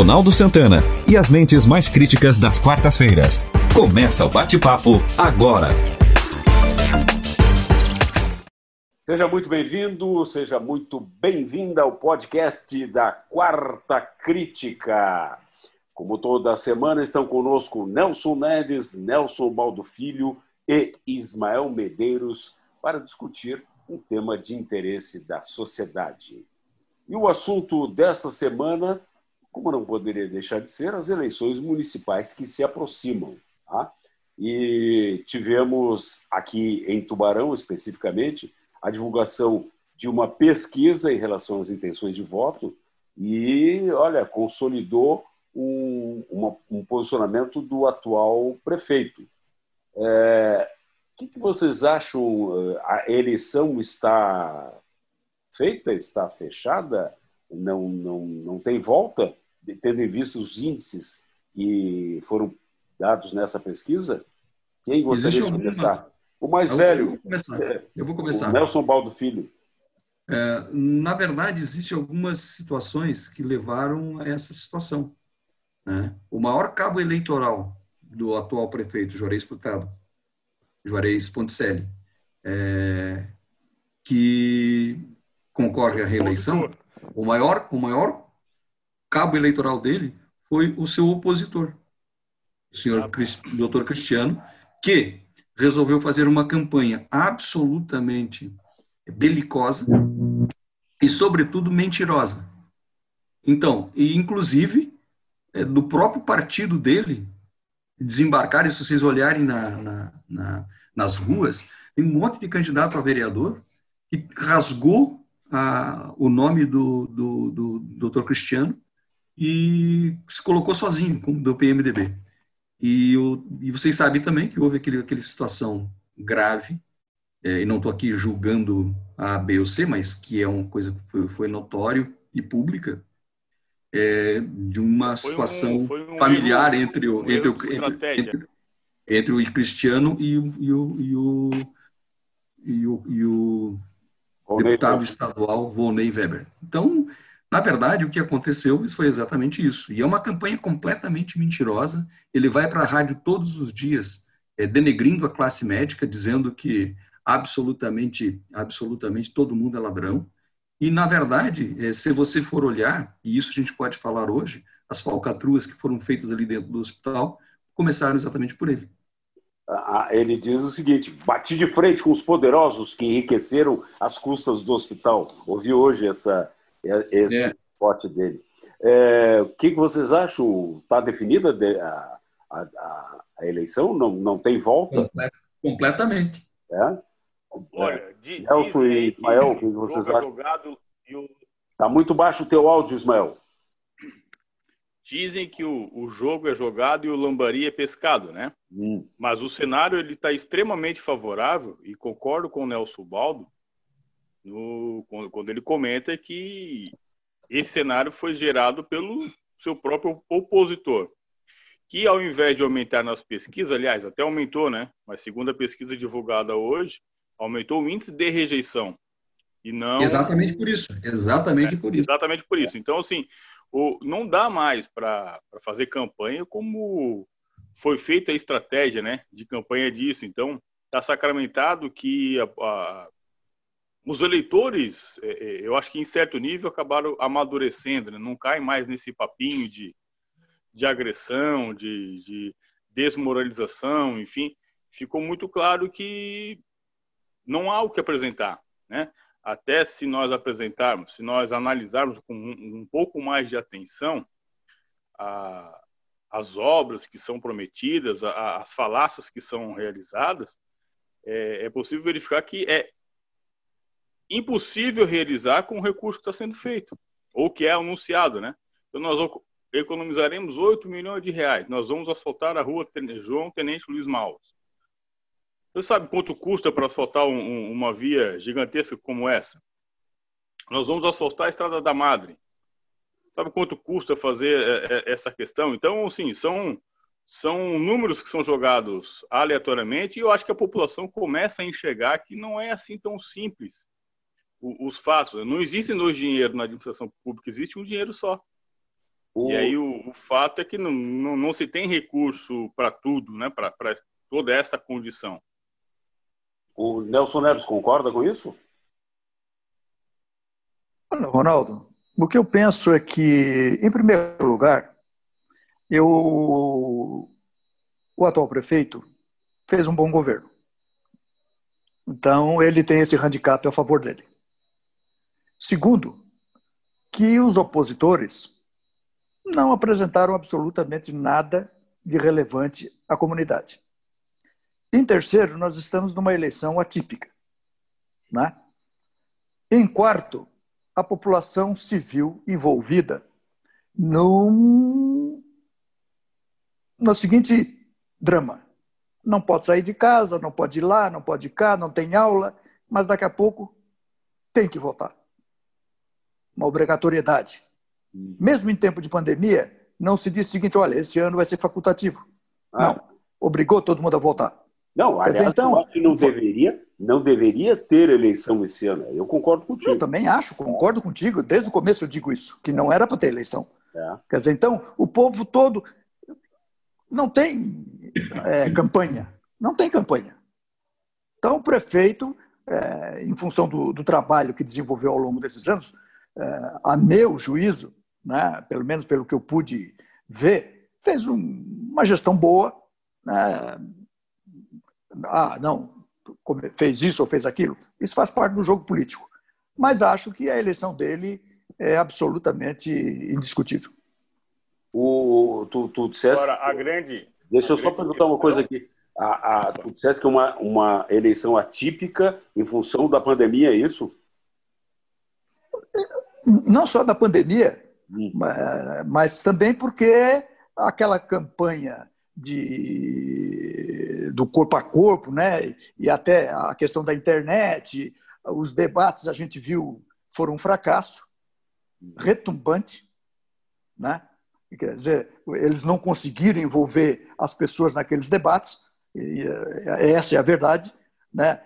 Ronaldo Santana e as mentes mais críticas das quartas-feiras. Começa o bate-papo agora. Seja muito bem-vindo, seja muito bem-vinda ao podcast da Quarta Crítica. Como toda semana estão conosco Nelson Neves, Nelson Baldo Filho e Ismael Medeiros para discutir um tema de interesse da sociedade. E o assunto dessa semana, como não poderia deixar de ser, as eleições municipais que se aproximam. Tá? E tivemos aqui em Tubarão, especificamente, a divulgação de uma pesquisa em relação às intenções de voto e, olha, consolidou um, uma, um posicionamento do atual prefeito. É, o que, que vocês acham? A eleição está feita, está fechada, não, não, não tem volta, tendo em vista os índices que foram dados nessa pesquisa? Quem gostaria de começar? O mais eu velho. Vou começar. Eu vou começar. O Nelson Baldo Filho. É, na verdade, existem algumas situações que levaram a essa situação. Né? O maior cabo eleitoral do atual prefeito, Juarez Putado, Juarez Ponticelli, é, que concorre à reeleição, o maior, o maior cabo eleitoral dele foi o seu opositor, o senhor Crist, doutor Cristiano, que resolveu fazer uma campanha absolutamente belicosa e, sobretudo, mentirosa. Então, e inclusive, é, do próprio partido dele, desembarcar, se vocês olharem na, na, na, nas ruas, tem um monte de candidato a vereador que rasgou a, o nome do, do, do, do Dr. Cristiano e se colocou sozinho, como do PMDB. E, o, e vocês sabem também que houve aquele, aquela situação grave, é, e não estou aqui julgando a B ou C, mas que é uma coisa que foi, foi notório e pública, é, de uma foi situação um, um familiar erro, entre, o, um entre, o, entre, entre, entre, o cristiano e o, e o, e o, e o, e o deputado estadual Volney Weber. Então, na verdade, o que aconteceu foi exatamente isso. E é uma campanha completamente mentirosa. Ele vai para a rádio todos os dias, é, denegrindo a classe médica, dizendo que absolutamente, absolutamente todo mundo é ladrão. E, na verdade, é, se você for olhar, e isso a gente pode falar hoje, as falcatruas que foram feitas ali dentro do hospital começaram exatamente por ele. Ah, ele diz o seguinte: bati de frente com os poderosos que enriqueceram as custas do hospital. Ouvi hoje essa, esse é. pote dele. É, o que vocês acham? Está definida a, a, a, eleição? Não, não tem volta? Completamente. É? Olha, Nelson e Ismael, o que vocês é acham? Está muito baixo o teu áudio, Ismael. Dizem que o, o jogo é jogado e o lambari é pescado, né? Hum. Mas o cenário ele está extremamente favorável e concordo com o Nelson Baldo no, quando, quando ele comenta que esse cenário foi gerado pelo seu próprio opositor, que ao invés de aumentar nas pesquisas, aliás, até aumentou, né? Mas segundo a pesquisa divulgada hoje, aumentou o índice de rejeição. E não Exatamente por isso. Exatamente é, por isso. Exatamente por isso. Então, assim, o, não dá mais para fazer campanha como foi feita a estratégia, né, de campanha disso. Então, está sacramentado que a, a, os eleitores, é, é, eu acho que em certo nível acabaram amadurecendo, né? não caem mais nesse papinho de, de agressão, de, de desmoralização, enfim, ficou muito claro que não há o que apresentar, né? Até se nós apresentarmos, se nós analisarmos com um, um pouco mais de atenção a, as obras que são prometidas, a, as falácias que são realizadas, é, é possível verificar que é impossível realizar com o recurso que está sendo feito, ou que é anunciado, né? Então, nós economizaremos 8 milhões de reais. Nós vamos asfaltar a rua João Tenente Luiz Maus. Você sabe quanto custa para asfaltar um, um, uma via gigantesca como essa? Nós vamos asfaltar a Estrada da Madre. Sabe quanto custa fazer é, é, essa questão? Então, sim, são, são números que são jogados aleatoriamente e eu acho que a população começa a enxergar que não é assim tão simples os fatos. Não existem dois dinheiros na administração pública, existe um dinheiro só. O... E aí o, o, fato é que não, não, não se tem recurso para tudo, né? para toda essa condição. O Nelson Neves concorda com isso? Olha, Ronaldo, o que eu penso é que, em primeiro lugar, eu, o atual prefeito fez um bom governo. Então, ele tem esse handicap a favor dele. Segundo, que os opositores não apresentaram absolutamente nada de relevante à comunidade. Em terceiro, nós estamos numa eleição atípica. Né? Em quarto, a população civil envolvida no seguinte drama: não pode sair de casa, não pode ir lá, não pode ir cá, não tem aula, mas daqui a pouco tem que votar. Uma obrigatoriedade. Hum. Mesmo em tempo de pandemia, não se diz o seguinte: olha, esse ano vai ser facultativo. Ah. Não, obrigou todo mundo a votar. Não, aliás, dizer, então, eu acho que não deveria, não deveria ter eleição esse ano. Eu concordo contigo. Eu também acho, concordo contigo. Desde o começo eu digo isso, que não era para ter eleição. É. Quer dizer, então, o povo todo não tem é, campanha. Não tem campanha. Então, o prefeito, é, em função do, do, trabalho que desenvolveu ao longo desses anos, a meu juízo, né, pelo menos pelo que eu pude ver, fez um, uma gestão boa. Né, ah, não, fez isso ou fez aquilo. Isso faz parte do jogo político. Mas acho que a eleição dele é absolutamente indiscutível. O, tu, tu disseste... Agora, a grande... Deixa eu só perguntar uma coisa aqui. A, a, tu disseste que é uma, uma eleição atípica em função da pandemia, é isso? Não só da pandemia, hum. mas, mas também porque aquela campanha de, do corpo a corpo, né? e até a questão da internet, os debates a gente viu foram um fracasso retumbante, né? Quer dizer, eles não conseguiram envolver as pessoas naqueles debates, essa é a verdade. Né?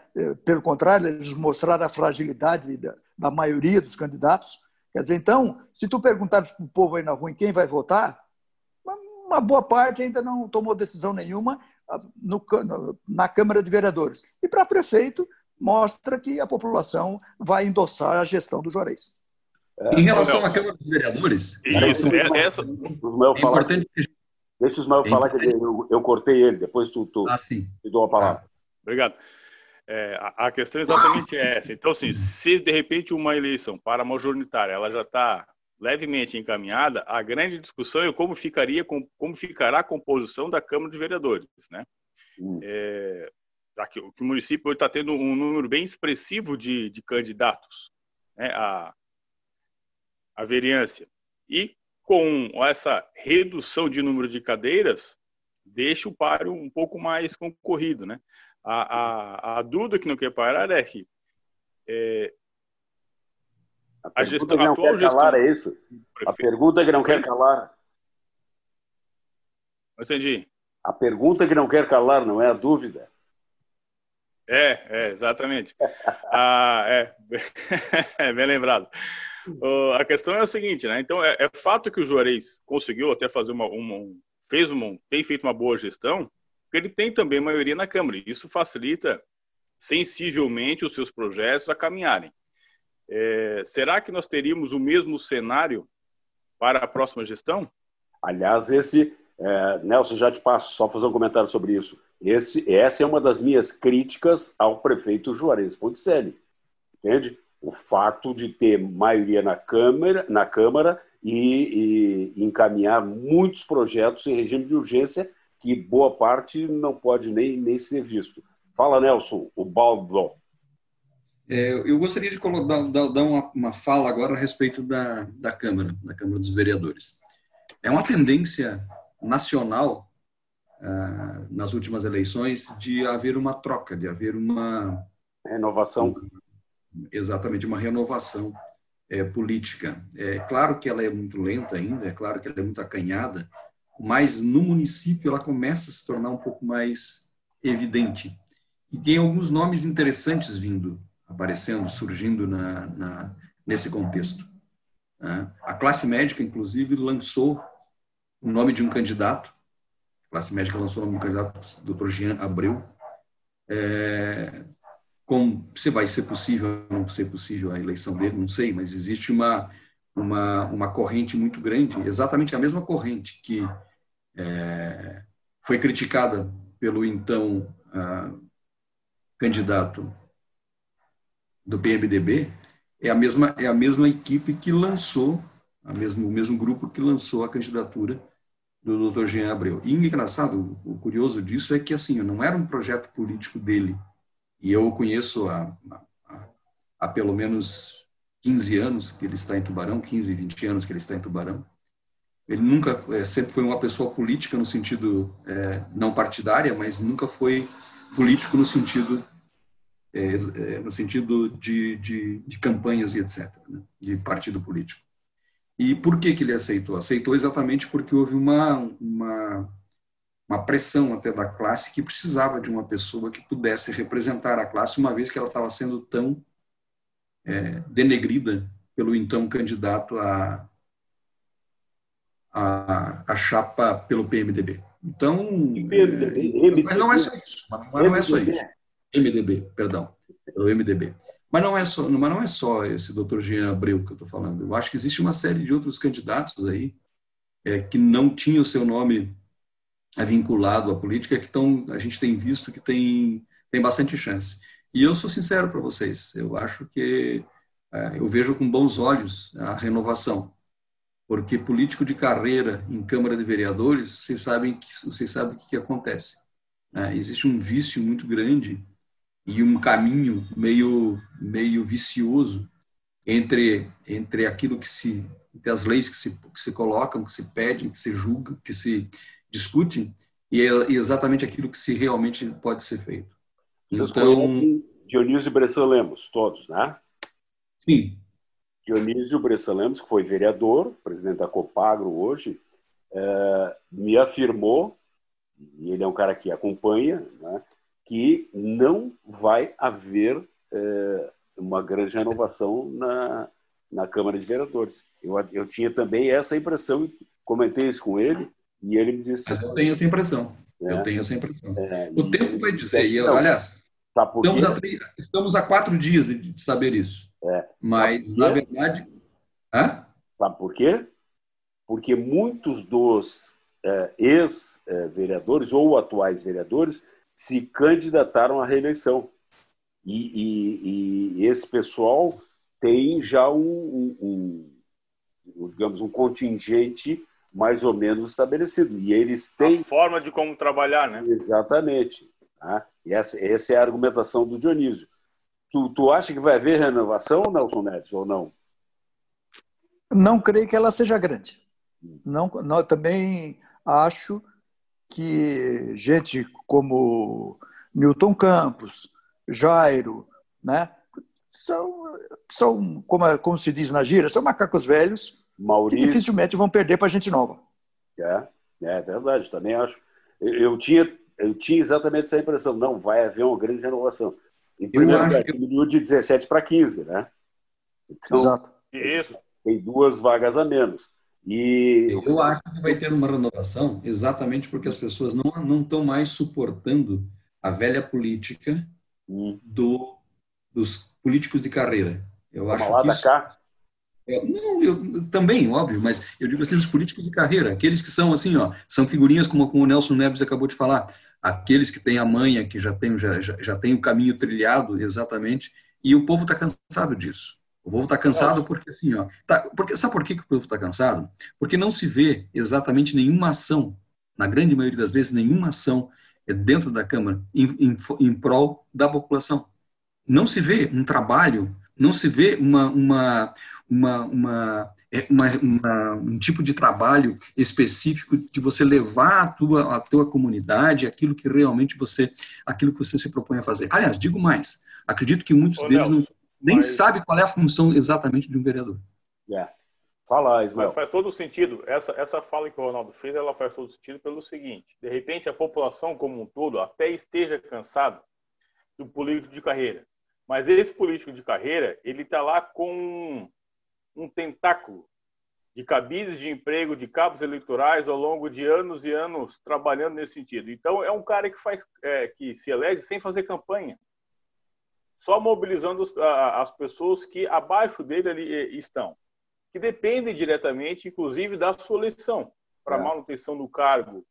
Pelo contrário, eles mostraram a fragilidade da, da maioria dos candidatos. Quer dizer, então, se tu perguntares para o povo aí na rua em quem vai votar, uma boa parte ainda não tomou decisão nenhuma ah, no, na Câmara de Vereadores. E para prefeito, mostra que a população vai endossar a gestão do Juarez. Em relação à Câmara dos Vereadores, isso, é, essa... é importante. Deixa o Ismael falar que eu, eu, cortei ele, depois tu, tu ah, sim. te dou a palavra. Ah, obrigado. É, a, a, questão é exatamente essa. Então, assim, se de repente uma eleição para majoritária ela já está levemente encaminhada, a grande discussão é como ficaria como ficará a composição da Câmara de Vereadores, né? Hum. É, que, que o município está tendo um número bem expressivo de, de candidatos né, à, a vereância. E com essa redução de número de cadeiras, deixa o páreo um pouco mais concorrido. Né? A, a, a dúvida que não quer parar é que é, a, a gestão, que não quer gestão, calar é isso? A pergunta que não quer calar. entendi. A pergunta que não quer calar, não é a dúvida. É, é exatamente. ah, é. é, bem lembrado. Uh, a questão é a seguinte, né? Então, é, é, fato que o Juarez conseguiu até fazer uma, uma fez uma, tem feito uma boa gestão, ele tem também maioria na Câmara. E isso facilita sensivelmente os seus projetos a caminharem. É, será que nós teríamos o mesmo cenário para a próxima gestão? Aliás, esse, é, Nelson, já te passo, só fazer um comentário sobre isso. Esse, essa é uma das minhas críticas ao prefeito Juarez Ponticelli. Entende? o fato de ter maioria na Câmara, na Câmara e, e, encaminhar muitos projetos em regime de urgência que boa parte não pode nem, nem ser visto. Fala, Nelson, o Baldo. É, eu gostaria de dar, dar uma, uma, fala agora a respeito da, da Câmara, da Câmara dos Vereadores. É uma tendência nacional, ah, nas últimas eleições, de haver uma troca, de haver uma... Renovação exatamente uma renovação é, política. É claro que ela é muito lenta ainda, é claro que ela é muito acanhada, mas no município ela começa a se tornar um pouco mais evidente. E tem alguns nomes interessantes vindo, aparecendo, surgindo na, na nesse contexto. Né? A classe médica, inclusive, lançou o nome de um candidato, a classe médica lançou o nome de um candidato, Dr. Jean Abreu, é, como se vai ser possível ou não ser possível a eleição dele, não sei, mas existe uma, uma, uma corrente muito grande, exatamente a mesma corrente que é, foi criticada pelo então uh, candidato do PMDB, é a mesma é a mesma equipe que lançou, a mesmo, o mesmo grupo que lançou a candidatura do Dr. Jean Abreu. E engraçado, o curioso disso é que assim, não era um projeto político dele. E eu o conheço há, há, há pelo menos 15 anos que ele está em Tubarão, 15, 20 anos que ele está em Tubarão. Ele nunca, é, sempre foi uma pessoa política no sentido é, não partidária, mas nunca foi político no sentido é, é, no sentido de, de, de, campanhas e etc, né, de partido político. E por que que ele aceitou? Aceitou exatamente porque houve uma, uma uma pressão até da classe que precisava de uma pessoa que pudesse representar a classe, uma vez que ela estava sendo tão é, denegrida pelo então candidato a, a, a chapa pelo PMDB. Então, PMDB, é, mas não é só isso. Mas não é só isso. MDB, perdão, pelo MDB. Mas não é só, mas não é só esse doutor Jean Abreu que eu estou falando. Eu acho que existe uma série de outros candidatos aí é, que não tinham o seu nome vinculado à política que tão, a gente tem visto que tem, tem bastante chance. E eu sou sincero para vocês, eu acho que é, eu vejo com bons olhos a renovação, porque político de carreira em Câmara de Vereadores, vocês sabem que vocês sabem o que, que acontece. É, existe um vício muito grande e um caminho meio meio vicioso entre entre aquilo que se entre as leis que se, que se colocam, que se pedem, que se julgam, que se discutem, e é exatamente aquilo que se realmente pode ser feito. Então, Dionísio Bressan Lemos, todos, né? Sim. Dionísio Bressan Lemos, que foi vereador, presidente da Copagro hoje, é, me afirmou, e ele é um cara que acompanha, né, que não vai haver é, uma grande renovação na, na Câmara de Vereadores. Eu, eu tinha também essa impressão, comentei isso com ele, e ele me disse. Mas eu tenho essa impressão. É. Eu tenho essa impressão. É, o tempo vai dizer. E, aliás, tá estamos, a, estamos a quatro dias de, de saber isso. É. Mas, na verdade. Hã? Sabe por quê? Porque muitos dos é, ex-vereadores ou atuais vereadores se candidataram à reeleição. E, e, e esse pessoal tem já um, um, um digamos, um contingente mais ou menos estabelecido. E eles têm. A forma de como trabalhar, né? Exatamente. Tá? E essa, essa é a argumentação do Dionísio. Tu, tu acha que vai haver renovação, Nelson Neves, ou não? Não creio que ela seja grande. Não, não, também acho que gente como Milton Campos, Jairo, né, são, são como, como se diz na gira, são macacos velhos Maurício. Que dificilmente vão perder para gente nova. É, é verdade, também acho. Eu, eu, tinha, eu tinha exatamente essa impressão. Não, vai haver uma grande renovação. Em primeiro lugar, diminuiu de 17 para 15, né? Então, Exato. Isso. Tem duas vagas a menos. E eu acho que vai ter uma renovação exatamente porque as pessoas não não estão mais suportando a velha política hum. do, dos políticos de carreira. Eu Toma acho que isso, cá. É, não, eu, também, óbvio, mas eu digo assim, os políticos de carreira, aqueles que são assim, ó, são figurinhas como, como o Nelson Neves acabou de falar, aqueles que têm a manha, que já tem, já, já, já tem o caminho trilhado exatamente, e o povo está cansado disso. O povo está cansado porque assim, ó, tá, porque, sabe por que, que o povo está cansado? Porque não se vê exatamente nenhuma ação, na grande maioria das vezes, nenhuma ação dentro da Câmara em, em, em prol da população. Não se vê um trabalho, não se vê uma, uma, uma, uma, é, uma, uma, um tipo de trabalho específico de você levar a tua, a tua comunidade aquilo que realmente você, aquilo que você se propõe a fazer. Aliás, digo mais, acredito que muitos Ô, deles Nelson, não, nem mas... sabem qual é a função exatamente de um vereador. É. Fala, Ismael. Mas faz todo sentido. Essa, essa fala que o Ronaldo fez, ela faz todo sentido pelo seguinte: de repente, a população como um todo até esteja cansado do político de carreira. Mas esse político de carreira, ele está lá com um tentáculo de cabides de emprego de cabos eleitorais ao longo de anos e anos trabalhando nesse sentido. Então é um cara que faz é, que se elege sem fazer campanha, só mobilizando os, a, as pessoas que abaixo dele ali estão, que dependem diretamente, inclusive, da sua eleição para é. manutenção do cargo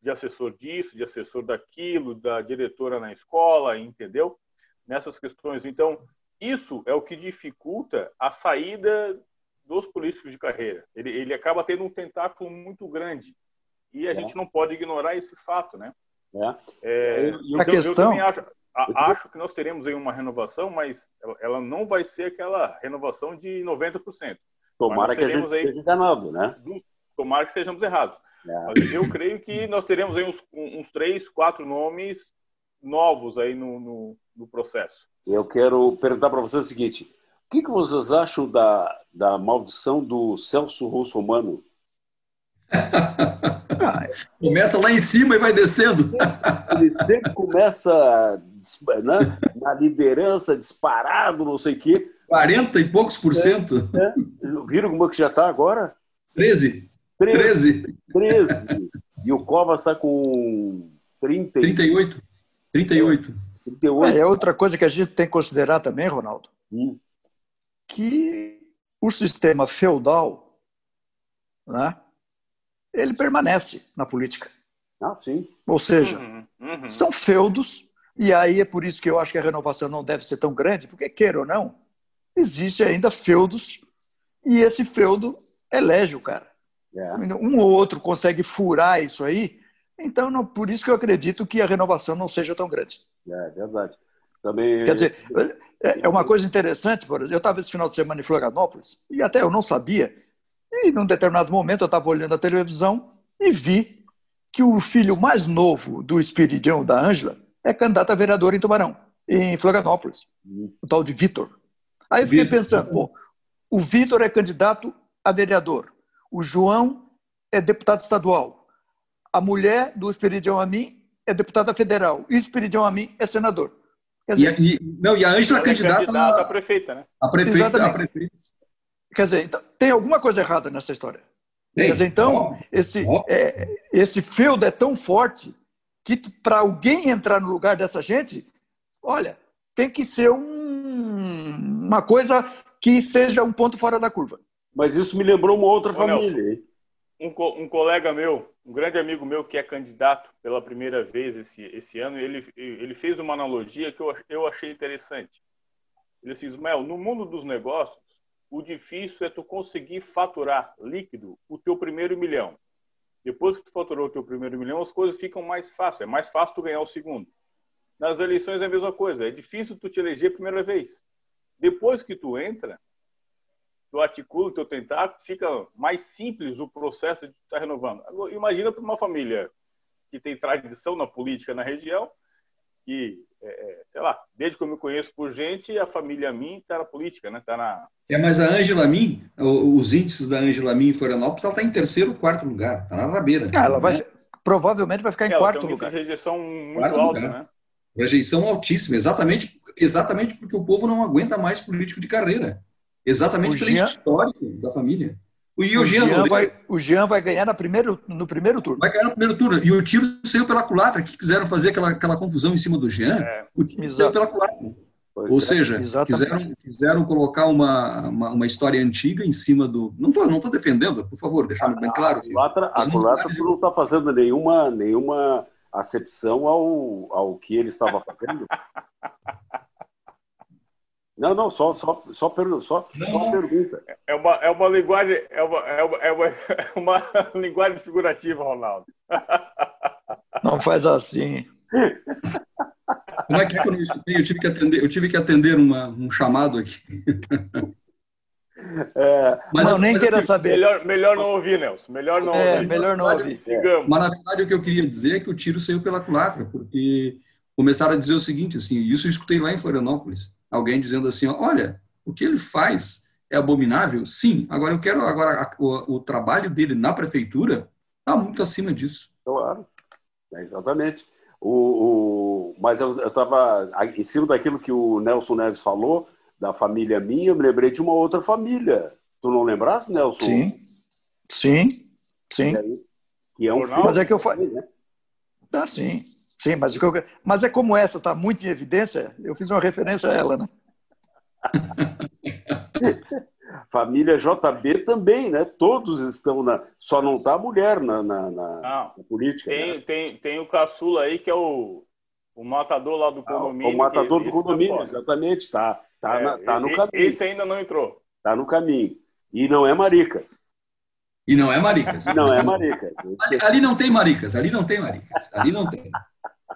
de assessor disso, de assessor daquilo, da diretora na escola, entendeu? Nessas questões. Então, isso é o que dificulta a saída dos políticos de carreira. Ele, ele acaba tendo um tentáculo muito grande. E a é. gente não pode ignorar esse fato, né? É. É, a questão... eu acho, acho, que nós teremos aí uma renovação, mas ela não vai ser aquela renovação de 90%. Tomara que a gente aí, enganado, né? Tomara que sejamos errados. É. Eu creio que nós teremos aí uns, uns três, quatro nomes novos aí no, no, no processo. Eu quero perguntar para vocês o seguinte: o que, que vocês acham da, da maldição do Celso Russomano? começa lá em cima e vai descendo. Ele sempre começa né, na liderança, disparado, não sei o quê. 40 e poucos por cento. É, é. Viram como é que já está agora? 13. 13. 13. E o Covas está com 30. 38. 38. 38. É outra coisa que a gente tem que considerar também, Ronaldo. Hum que o sistema feudal, né, ele permanece na política. Ah, sim. Ou seja, uhum, uhum. são feudos, e aí é por isso que eu acho que a renovação não deve ser tão grande, porque, queira ou não, existe ainda feudos, e esse feudo elege o cara. Yeah. É. Um ou outro consegue furar isso aí, então não, por isso que eu acredito que a renovação não seja tão grande. É verdade. Também... Quer dizer, é, é uma coisa interessante, por exemplo, eu estava esse final de semana em Florianópolis, e até eu não sabia, e num determinado momento eu estava olhando a televisão e vi que o filho mais novo do Espiridião, da Ângela, é candidato a vereador em Tubarão, em Florianópolis, o tal de Vitor. Aí eu fiquei Victor. pensando, pô, o Vitor é candidato a vereador, o João é deputado estadual, a mulher do Espiridião a mim é deputada federal, e o Espiridião a mim é senador. Dizer, e, e, não, e a Ângela é candidata, candidata a, prefeita, né? A prefeita, Exatamente. a prefeita. Quer dizer, então, tem alguma coisa errada nessa história. Quer dizer, então, esse, é, esse feudo é tão forte que para alguém entrar no lugar dessa gente, olha, tem que ser um, uma coisa que seja um ponto fora da curva. Mas isso me lembrou uma outra Ô, família. Nelson, um, um colega meu, um grande amigo meu que é candidato pela primeira vez esse, esse ano, ele, ele fez uma analogia que eu, eu achei interessante. Ele disse, Ismael, no mundo dos negócios, o difícil é tu conseguir faturar líquido o teu primeiro milhão. Depois que tu faturou o teu primeiro milhão, as coisas ficam mais fáceis. É mais fácil tu ganhar o segundo. Nas eleições é a mesma coisa. É difícil tu te eleger a primeira vez. Depois que tu entra, tu articula o teu tentáculo, fica mais simples o processo de estar renovando. Agora, imagina para uma família que tem tradição na política na região e, é, é, sei lá, desde que eu me conheço por gente, a família Min está na política, né? Tá na... É, mas a Ângela Min, os índices da Ângela Min em Florianópolis, ela está em terceiro ou quarto lugar, está na rabeira. Ah, ela vai, provavelmente vai ficar em é, quarto tem um lugar. rejeição muito quarto alta, lugar. né? Rejeição altíssima, exatamente, exatamente porque o povo não aguenta mais político de carreira. Exatamente o pelo Jean... histórico da família. O, o, Jean, vai, o Jean vai ganhar no primeiro, no primeiro turno. Vai ganhar no primeiro turno. E o tiro saiu pela culatra, que quiseram fazer aquela, aquela confusão em cima do Jean. É. O tiro Exato. saiu pela culatra. Pois Ou é, seja, quiseram, quiseram colocar uma, uma, uma, história antiga em cima do. Não estou não tô defendendo, por favor, deixar bem claro. A culatra, a culatra não está fazendo nenhuma, nenhuma acepção ao, ao que ele estava fazendo. Não, não, só, só, só, per, só, só pergunta. É uma, é uma linguagem, é uma, é uma, é uma, é uma linguagem figurativa, Ronaldo. Não faz assim. Como é que é que eu não escutei? Eu tive que atender, eu tive que atender uma, um chamado aqui. É, mas não, eu, nem queira saber. Melhor, melhor não ouvir, Nelson. Melhor não é, ouvir. Melhor não ouvir. Sigamos. Mas na verdade o que eu queria dizer é que o tiro saiu pela culatra, porque começaram a dizer o seguinte, assim, isso eu escutei lá em Florianópolis alguém dizendo assim, olha, o que ele faz é abominável? Sim. Agora eu quero agora o, o, trabalho dele na prefeitura está muito acima disso. Claro, é exatamente. O, o mas eu estava em cima daquilo que o Nelson Neves falou da família minha, eu me lembrei de uma outra família. Tu não lembrasse, Nelson? Sim, sim, sim. Que é um Jornal? Mas é que eu falei. né? Ah, sim, sim, mas, o que eu- mas é como essa está muito em evidência, eu fiz uma referência a ela, né? Família JB também, né? Todos estão na. Só não está a mulher na, na, na- Não, na política. né? tem, tem, tem o caçula aí que é o, o matador lá do Ah, condomínio. o matador do condomínio, exatamente, está tá, É, na- tá no caminho. Esse ainda não entrou. Tá no caminho. E não é Maricas. E não é maricas. E não é Maricas. Ali, ali não tem maricas, ali não tem maricas. Ali não tem.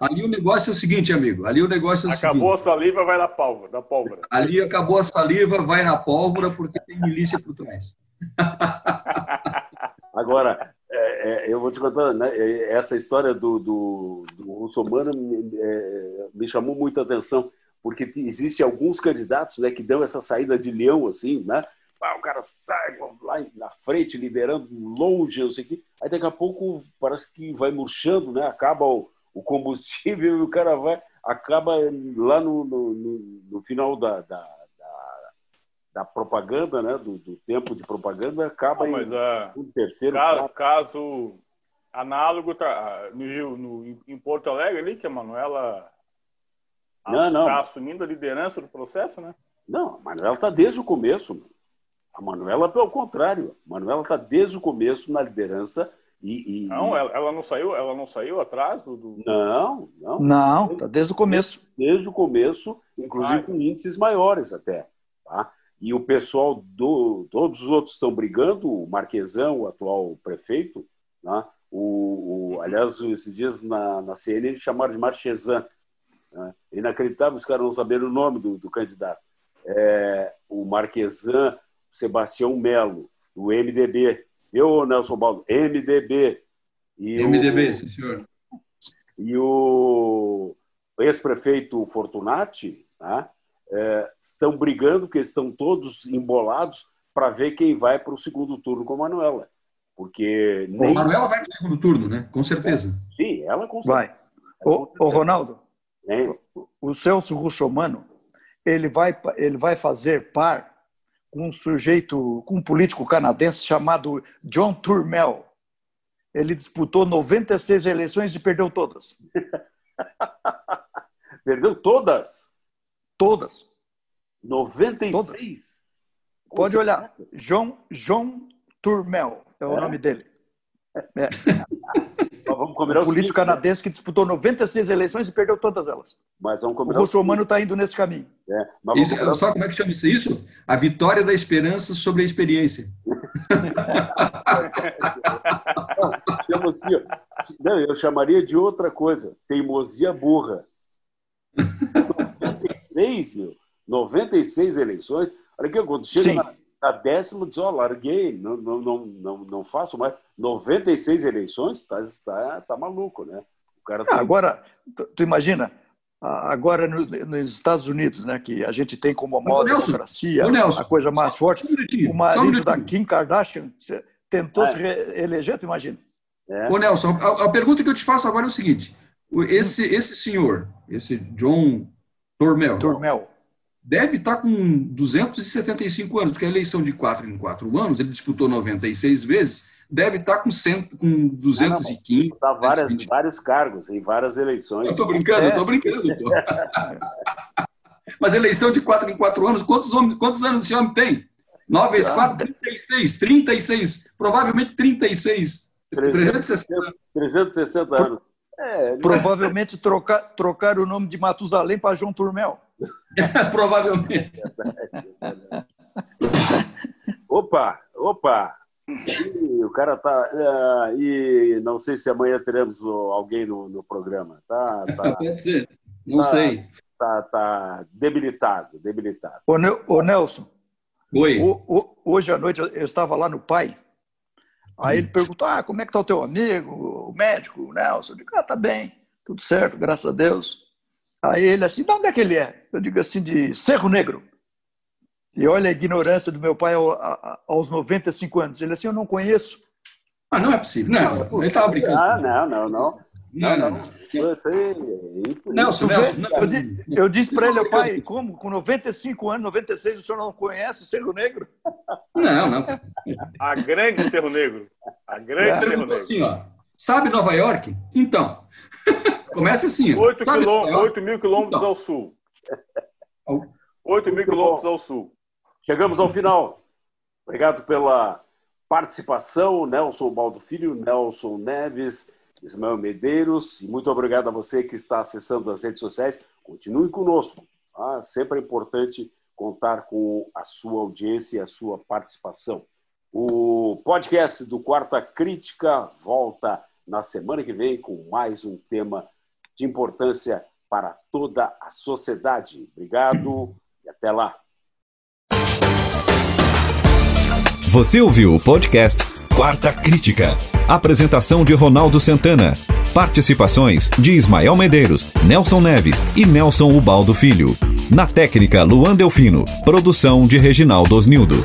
Ali o negócio é o seguinte, amigo. Ali o negócio é o Acabou a seguinte. saliva, vai da pólvora. Da pólvora. Ali acabou a saliva, vai na pólvora, porque tem milícia por trás. Agora, é, é, eu vou te contar, né, é, essa história do, do, do russomano me, é, me chamou muita atenção, porque existe alguns candidatos né, que dão essa saída de leão, assim, né? Ah, o cara sai lá na frente, liderando longe, não sei o quê. Aí daqui a pouco parece que vai murchando, né? Acaba o, o combustível e o cara vai, acaba lá no, no, no- final da, da, da, da propaganda, né? Do, do tempo de propaganda, acaba Não, em mas ah, um terceiro, caso, caso análogo tá, no Rio, no, em Porto Alegre ali, que a Manuela está assumindo a liderança do processo, né? Não, a Manuela está desde o começo. A Manuela, pelo contrário, a Manuela está desde o começo na liderança e. e- Não, ela, ela não saiu, ela não saiu atrás do, do- não, não, Não, está desde o começo. desde o começo, inclusive Ah. com índices maiores até. Tá? E o pessoal do. Todos os outros estão brigando, o Marquesão, o atual prefeito, né? o, o- aliás, esses dias na, na CNN chamaram de Marchesan. Né? Inacreditável os caras não saberem o nome do, do candidato. É, o Marquesan Sebastião Melo, do MDB. Eu, Nelson Baldo, MDB. E o- MDB, sim, senhor. e o ex-prefeito Fortunati tá? É, estão brigando, porque estão todos embolados para ver quem vai para o segundo turno com a Manuela. Porque A nem. Manuela vai para o segundo turno, né? Com certeza. Sim, ela consegue. Vai. Ô, ô, Ronaldo, Né? o Celso Russomano, ele vai, ele vai fazer par com um sujeito, com um político canadense chamado John Turmel. Ele disputou 96 eleições e perdeu todas. Perdeu todas. Todas. 96. Pode olhar. John, John Turmel é o É? nome dele. É, vamos combinar um o político seguinte, né? canadense que disputou 96 eleições e perdeu todas elas. Mas vamos O combinar o Russomano está indo nesse caminho. vamos Isso, combinar sabe como é que chama isso? isso? A vitória da esperança sobre a experiência. Chama assim. Não, eu chamaria de outra coisa. Teimosia burra. 96, meu. 96 eleições. Olha aqui, quando chega Sim. na, na décima, diz, ó, larguei, não, não, não, não, não faço mais. 96 eleições, tá, tá, tá maluco, né? O cara tá... Agora, tu, tu imagina, agora no- nos Estados Unidos, né, que a gente tem como maior Nelson, democracia, Nelson, a coisa mais forte, um o só um marido da. Kim Kardashian tentou Ah. se reeleger, tu imagina. É, Ô, Nelson, a, a pergunta que eu te faço agora é o seguinte: esse, esse senhor, esse John Tormel, Turmel. Deve estar com 275 anos, porque a eleição de 4 em 4 anos, ele disputou 96 vezes, deve estar com, 100, com 215. tá várias, 220. vários cargos, em várias eleições. Eu tô brincando, eu tô brincando. Pô. Mas eleição de 4 em 4 anos, quantos, homens, quantos anos esse homem tem? 9 vezes 4, 36. 36. Provavelmente 36. 360. 360 anos. É, Provavelmente trocar, trocar o nome de Matusalém para João Turmel. Provavelmente. Opa, opa! Ih, o cara tá. ah, e não sei se amanhã teremos alguém no, no programa. Tá, tá, Pode ser. Não Ah. sei. tá, tá debilitado, debilitado. Ô, Ne- ô, Nelson, Oi. o- o- hoje à noite eu eu estava lá no pai, aí ele perguntou, ah, como é que tá o teu amigo, o médico, o Nelson? Eu digo, ah, tá bem, tudo certo, graças a Deus. Aí ele assim, de onde é que ele é? Eu digo assim, de Cerro Negro. E olha a ignorância do meu pai aos 95 anos. Ele assim, eu não conheço. Ah, não é possível. Não, ele estava brincando. Ah, não, não, não. Não, não, não. Aí, Nelson, Nelson, Eu, di- eu disse para ele, pai, como? Com 95 anos, 96, o senhor não conhece o Cerro Negro? Não, não. A grande Cerro Negro. A grande Cerro Perguntou Negro. assim, ó. Sabe Nova York? Então. Começa assim. ó. 8, Sabe Nova York? mil quilômetros Então. ao sul. Ao- 8 mil quilômetros ao sul. Chegamos ao final. Obrigado pela participação, Nelson Baldo Filho, Nelson Neves, Ismael Medeiros, e muito obrigado a você que está acessando as redes sociais. Continue conosco. tá? Sempre é importante contar com a sua audiência e a sua participação. O podcast do Quarta Crítica volta na semana que vem com mais um tema de importância para toda a sociedade. Obrigado e até lá. Você ouviu o podcast Quarta Crítica. Apresentação de Ronaldo Santana. Participações de Ismael Medeiros, Nelson Neves e Nelson Ubaldo Filho. Na técnica, Luan Delfino. Produção de Reginaldo Osnildo.